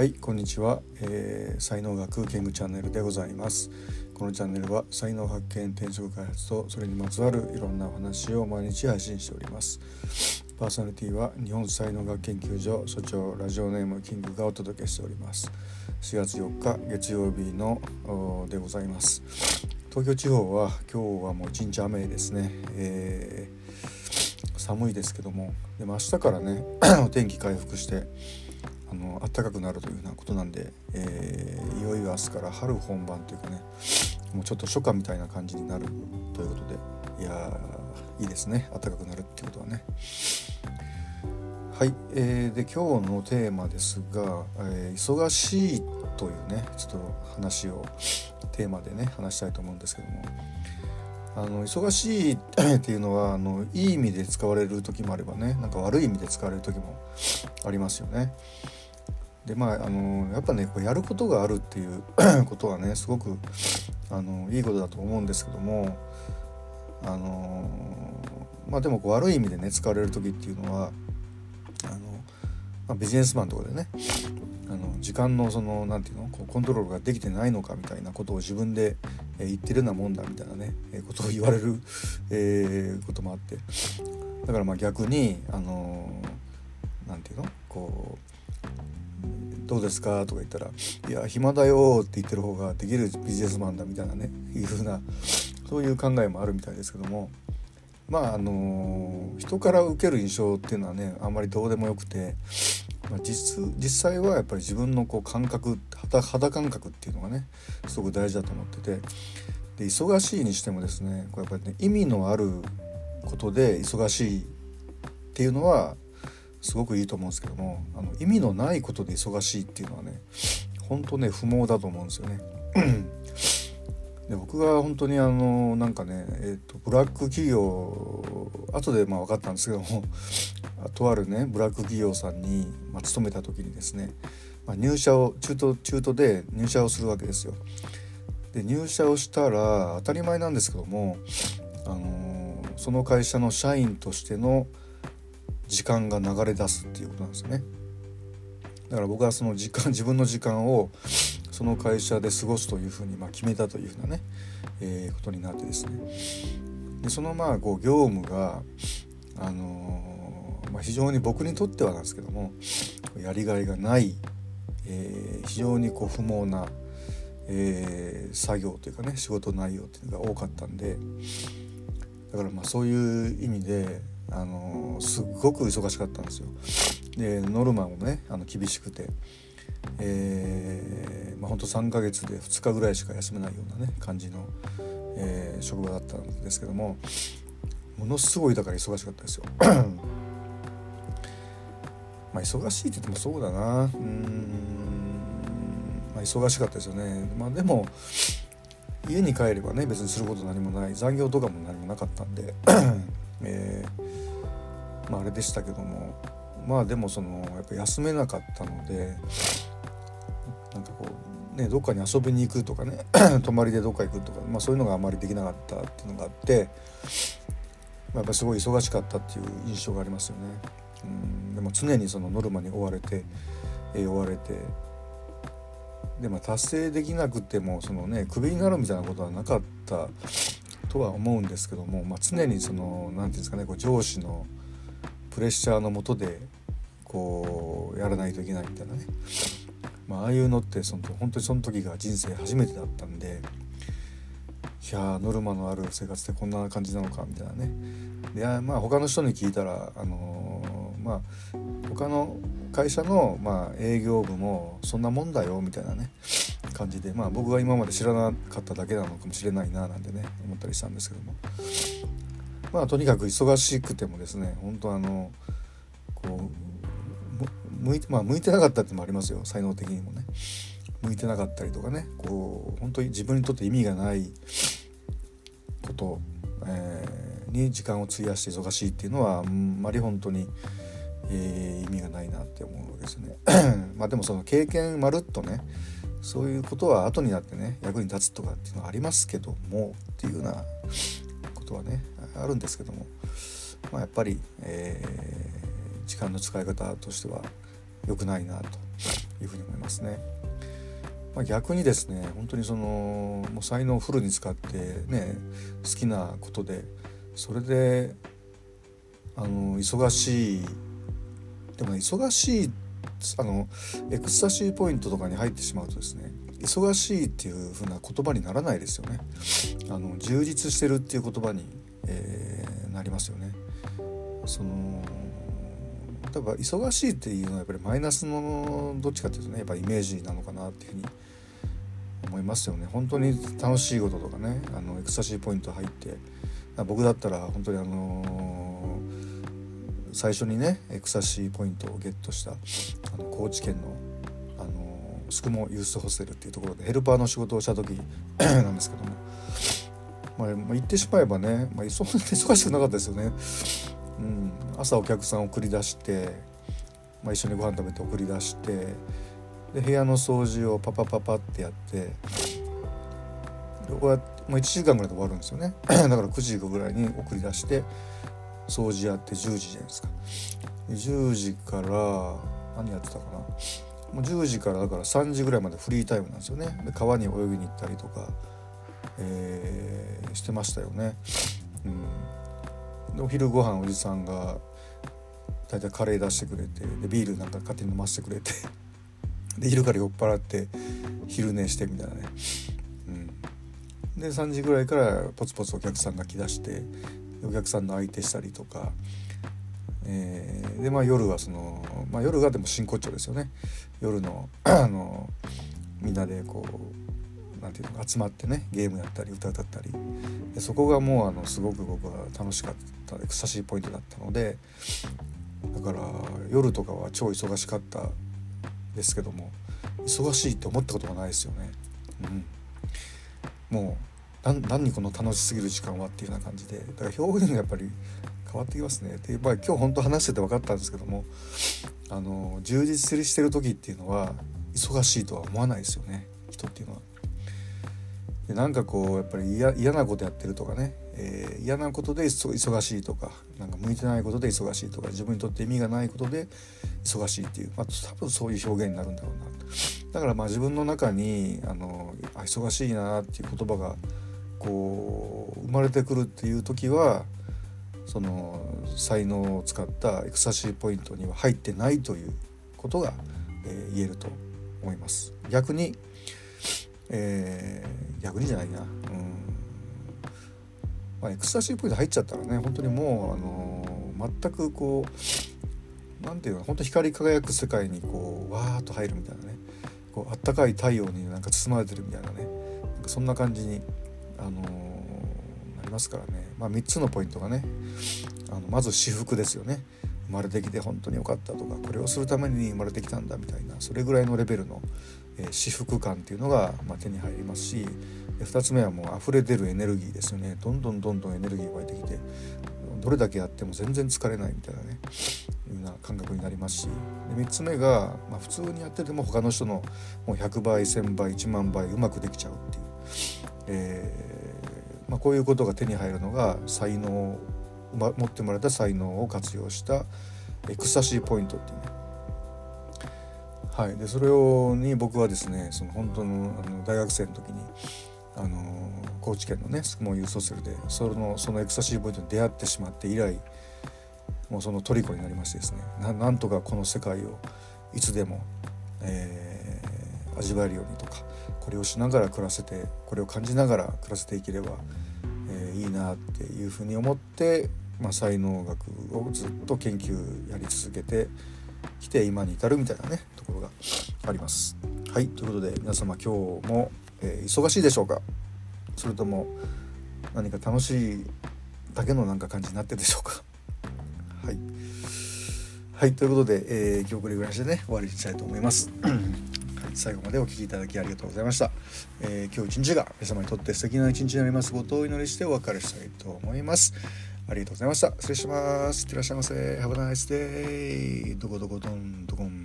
はいこんにちは、えー、才能学キングチャンネルでございます。このチャンネルは才能発見転職開発とそれにまつわるいろんなお話を毎日配信しております。パーソナリティは日本才能学研究所所長ラジオネームキングがお届けしております。4月4日月曜日のでございます。東京地方は今日はもう一日雨ですね、えー、寒いですけども。でも明日からね お天気回復してあの暖かくなるというようなことなんで、えー、いよいよ明日から春本番というかねもうちょっと初夏みたいな感じになるということでいやいいですね暖かくなるっていうことはね。はい、えー、で今日のテーマですが、えー、忙しいというねちょっと話をテーマでね話したいと思うんですけどもあの忙しいっていうのはあのいい意味で使われる時もあればねなんか悪い意味で使われる時もありますよね。でまああのやっぱねこうやることがあるっていう ことはねすごくあのいいことだと思うんですけどもあのまあでもこう悪い意味でね使われる時っていうのはあの、まあ、ビジネスマンとかでねあの時間のその何て言うのこうコントロールができてないのかみたいなことを自分で、えー、言ってるようなもんだみたいなね、えー、ことを言われる、えー、こともあって。だからまあ逆にあの何て言うのこうどうですか?」とか言ったら「いや暇だよ」って言ってる方ができるビジネスマンだみたいなねいうふうなそういう考えもあるみたいですけどもまああの人から受ける印象っていうのはねあんまりどうでもよくて、まあ、実実際はやっぱり自分のこう感覚肌肌感覚っていうのがねすごく大事だと思っててで忙しいにしてもですねこれやっぱりね意味のあることで忙しいっていうのはすごくいいと思うんですけどもあの意味のないことで忙しいっていうのはね本当ね不毛だと思うんですよね。で僕が本当にあのなんかね、えーと、ブラック企業後でまあ分かったんですけどもとあるねブラック企業さんに、まあ、勤めた時にですね、まあ、入社を中途中途で入社をするわけですよ。で入社をしたら当たり前なんですけども、あのー、その会社の社員としての時間が流れ出すっていうことなんですよね。だから僕はその時間 自分の時間をその会社で過ごすというふうにま決めたというふうなね、えー、ことになってですねでそのまあこう業務が、あのー、まあ、非常に僕にとってはなんですけどもやりがいがない、えー、非常にこう不毛な、え作業というかね仕事内容っていうのが多かったんでだからまあそういう意味であのすっごく忙しかったんですよ。でノルマもねあの厳しくて、えーまあ、ほんと3ヶ月で2日ぐらいしか休めないようなね感じの、えー、職場だったんですけどもものすごいだから忙しかったですよ。まあ忙しいって言ってもそうだなうんまあ忙しかったですよね。まあでも家に帰ればね別にすること何もない残業とかも何もなかったんでえー、まあ、あれでしたけどもまあでもそのやっぱ休めなかったのでなんかこうねどっかに遊びに行くとかね 泊まりでどっか行くとか、まあ、そういうのがあまりできなかったっていうのがあって、まあ、やっぱすごい忙しかったっていう印象がありますよね。うんでも常にそのノルマに追われて、えー、追われてでまあ達成できなくてもそのねクビになるみたいなことはなかったとは思うんですけども、まあ、常にその何て言うんですかねこう上司のプレッシャーのもとでこうやらないといけないみたいなね、まあ、ああいうのってその本当にその時が人生初めてだったんでいやノルマのある生活ってこんな感じなのかみたいなね。でまあ他の人に聞いたらあのー、まあ他の会社の、まあ、営業部もそんなもんだよみたいなね感じでまあ僕が今まで知らなかっただけなのかもしれないななんてね思ったりしたんですけども。まあとにかく忙しくてもですね本当あのこう向いてまあ向いてなかったってのもありますよ才能的にもね向いてなかったりとかねこう本当に自分にとって意味がないこと、えー、に時間を費やして忙しいっていうのはあんまり本当に、えー、意味がないなって思うわけですね。まあでもその経験まるっとねそういうことは後になってね役に立つとかっていうのはありますけどもっていうようなことはねあるんですけども、まあ、やっぱり、えー、時間の使い方としては良くないなというふうに思いますね。まあ、逆にですね本当にそのもう才能をフルに使ってね好きなことでそれであの忙しいでも、ね、忙しいあのエクスタシーポイントとかに入ってしまうとですね忙しいっていう風な言葉にならないですよねあの充実してるっていう言葉に、えー、なりますよね。その例えば忙しいっていうのはやっぱりマイナスのどっちかっていうとねやっぱイメージなのかなっていうふうに思いますよね。本当に楽しいこととかねあのエクスタシーポイント入って僕だったら本当にあのー、最初にねエクスタシーポイントをゲットしたあの高知県のあのー、スクモユースホステルっていうところでヘルパーの仕事をした時なんですけども、まあ、まあ、言ってしまえばね、まあ、忙しくなかったですよね。うん、朝お客さん送り出して、まあ、一緒にご飯食べて送り出してで部屋の掃除をパパパパってやってこうやってもう1時間ぐらいで終わるんですよね。だから9時ぐらいに送り出して掃除やって10時じゃないですか。10時から何やってたかな。もう10時からだから3時ぐらいまでフリータイムなんですよね。で川に泳ぎに行ったりとか、えー、してましたよね、うん、でお昼ご飯おじさんが大体カレー出してくれてでビールなんか勝手に飲ませてくれてで昼から酔っ払って昼寝してみたいなね、うん、で3時ぐらいからポツポツお客さんが来だしてお客さんの相手したりとか、えー、でまあ夜はその、まあ、夜がでも真骨頂ですよね。夜の あのみんなでこうなんていうの集まってねゲームやったり歌歌ったりでそこがもうあのすごく僕は楽しかったエクサシーポイントだったのでだから夜とかは超忙しかったですけども忙しいって思ったことがないですよね。うん、もう何にこの楽しすぎる時間はっていうような感じでだから表現がやっぱり変わってきますね。で、まあ、今日本当話してて分かったんですけどもあの充実してる時っていうのは忙しいとは思わないですよね人っていうのは。でなんかこうやっぱり嫌なことやってるとかね、えー、嫌なことで忙しいとかなんか向いてないことで忙しいとか自分にとって意味がないことで忙しいっていう、まあ、多分そういう表現になるんだろうなだからまあ自分の中にあのあ忙しいなっていう言葉がこう生まれてくるっていう時はその才能を使ったエクサシーポイントには入ってないということが、えー、言えると思います。逆にえー、逆にじゃないな、うん。まあ、エクスタシーポイント入っちゃったらね本当にもう、あのー、全くこうなんていうの本当光り輝く世界にこうわーっと入るみたいなね。こうあったかい太陽になんか包まれてるみたいなね。なんかそんな感じに、あのー、なりますからね、まあ、3つのポイントがねあのまず私服ですよね。生まれてきて本当に良かったとかこれをするために生まれてきたんだみたいなそれぐらいのレベルのえー、至福感っていうのが、ま、手に入りますし2つ目はもう溢れ出るエネルギーですよね。どんどんどんどんエネルギー湧いてきてどれだけやっても全然疲れないみたいなねいうな感覚になりますし。で3つ目が、まあ、普通にやってても他の人のもう100倍1,000倍1万倍うまくできちゃうっていう、えーまあ、こういうことが手に入るのが才能、持ってもらった才能を活用したエクスタシーポイントっていうね。はい、でそれをに僕はですねその本当のあの大学生の時にあの高知県のねスクモユースホステルでそのそのエクサシーポイントに出会ってしまって以来もうその虜になりましてですね。なんとかこの世界をいつでも、えー、味わえるようにとかこれをしながら暮らせてこれを感じながら暮らせていければ、えー、いいなっていうふうに思って、まあ、才能学をずっと研究やり続けて来て今に至るみたいなねところがあります。はいということで皆様今日も、えー、忙しいでしょうか？それとも何か楽しいだけのなんか感じになってるでしょうか？はい。はい、ということで、えー、今日これぐらいしてね終わりにしたいと思います。最後までお聴きいただきありがとうございました。えー、今日一日が皆様にとって素敵な一日になりますことをお祈りしてお別れしたいと思います。ありがとうございました。失礼します。いってらっしゃいませ。Have a nice day. どこどこどんどこん。